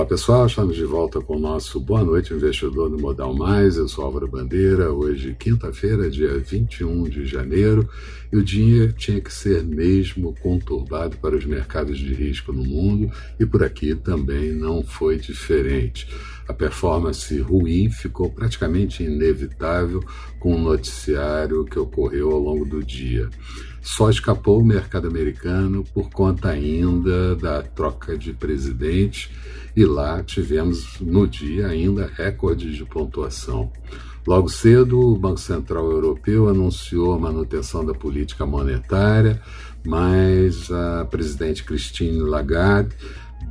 Olá pessoal, estamos de volta com o nosso Boa Noite Investidor no Modal Mais. Eu sou Álvaro Bandeira, hoje quinta-feira, dia 21 de janeiro, e o dia tinha que ser mesmo conturbado para os mercados de risco no mundo e por aqui também não foi diferente. A performance ruim ficou praticamente inevitável com o noticiário que ocorreu ao longo do dia. Só escapou o mercado americano por conta ainda da troca de presidente e lá tivemos no dia ainda recordes de pontuação. Logo cedo, o Banco Central Europeu anunciou a manutenção da política monetária, mas a presidente Christine Lagarde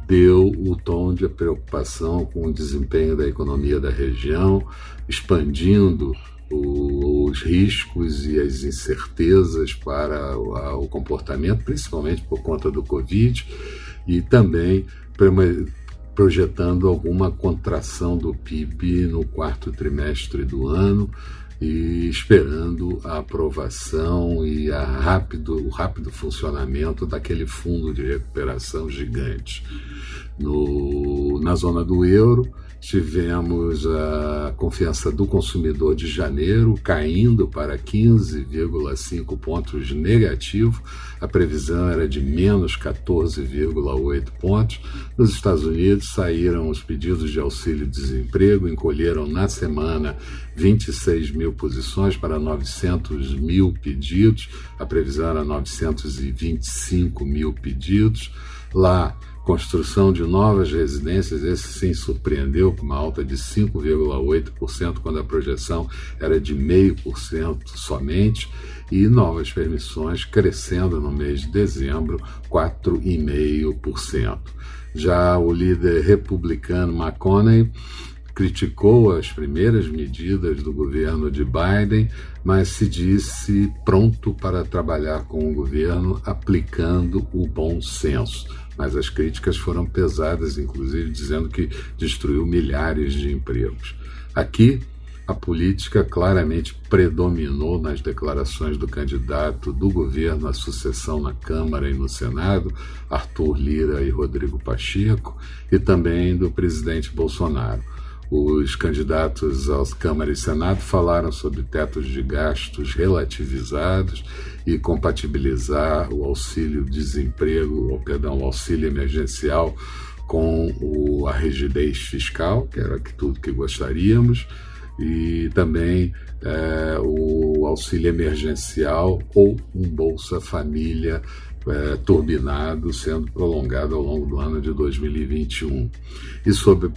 deu o tom de preocupação com o desempenho da economia da região, expandindo os riscos e as incertezas para o comportamento, principalmente por conta do Covid, e também projetando alguma contração do PIB no quarto trimestre do ano e esperando a aprovação e a rápido, o rápido funcionamento daquele fundo de recuperação gigante. No, na zona do euro, Tivemos a confiança do consumidor de janeiro caindo para 15,5 pontos negativo. A previsão era de menos 14,8 pontos. Nos Estados Unidos saíram os pedidos de auxílio-desemprego, encolheram na semana 26 mil posições para 900 mil pedidos. A previsão era 925 mil pedidos. Lá, construção de novas residências, esse sim surpreendeu com uma alta de 5,8%, quando a projeção era de 0,5% somente, e novas permissões crescendo no mês de dezembro, 4,5%. Já o líder republicano McConnell criticou as primeiras medidas do governo de Biden, mas se disse pronto para trabalhar com o governo aplicando o bom senso mas as críticas foram pesadas, inclusive dizendo que destruiu milhares de empregos. Aqui, a política claramente predominou nas declarações do candidato do governo à sucessão na Câmara e no Senado, Arthur Lira e Rodrigo Pacheco, e também do presidente Bolsonaro. Os candidatos aos Câmara e Senado falaram sobre tetos de gastos relativizados e compatibilizar o auxílio-desemprego, ou perdão, o auxílio emergencial com o, a rigidez fiscal, que era tudo que gostaríamos, e também é, o auxílio emergencial ou um Bolsa Família é, turbinado sendo prolongado ao longo do ano de 2021. E sobre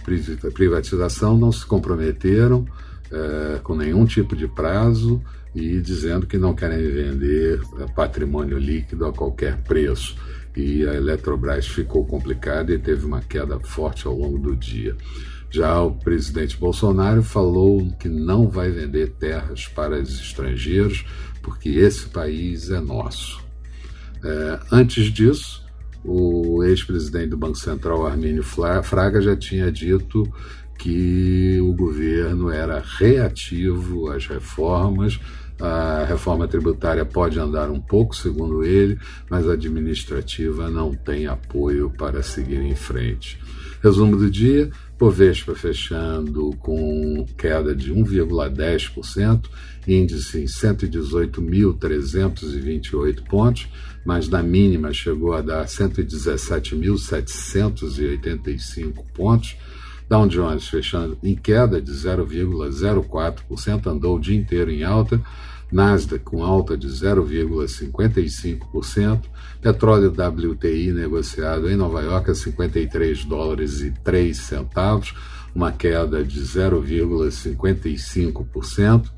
privatização, não se comprometeram é, com nenhum tipo de prazo e dizendo que não querem vender é, patrimônio líquido a qualquer preço. E a Eletrobras ficou complicada e teve uma queda forte ao longo do dia. Já o presidente Bolsonaro falou que não vai vender terras para os estrangeiros, porque esse país é nosso. É, antes disso, o ex-presidente do Banco Central, Armínio Fraga, já tinha dito que o governo era reativo às reformas. A reforma tributária pode andar um pouco, segundo ele, mas a administrativa não tem apoio para seguir em frente. Resumo do dia: Bovespa fechando com queda de 1,10%, índice em 118.328 pontos, mas na mínima chegou a dar 117.785 pontos. Dow Jones fechando em queda de 0,04%, andou o dia inteiro em alta. Nasdaq com alta de 0,55%, petróleo WTI negociado em Nova York a 53 dólares e 3 centavos, uma queda de 0,55%,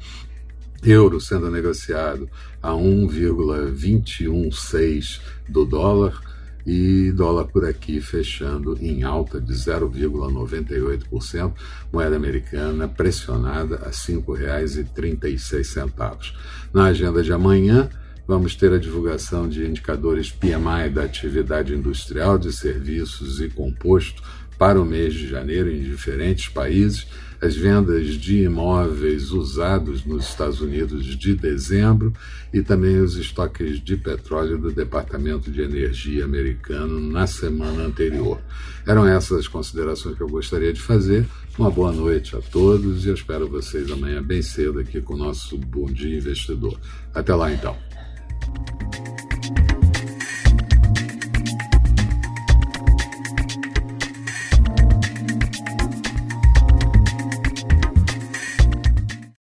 euro sendo negociado a 1,216 do dólar, e dólar por aqui fechando em alta de 0,98%, moeda americana pressionada a R$ 5,36. Na agenda de amanhã, vamos ter a divulgação de indicadores PMI da atividade industrial de serviços e composto para o mês de janeiro em diferentes países, as vendas de imóveis usados nos Estados Unidos de dezembro e também os estoques de petróleo do Departamento de Energia americano na semana anterior. Eram essas as considerações que eu gostaria de fazer. Uma boa noite a todos e eu espero vocês amanhã bem cedo aqui com o nosso Bom Dia Investidor. Até lá então.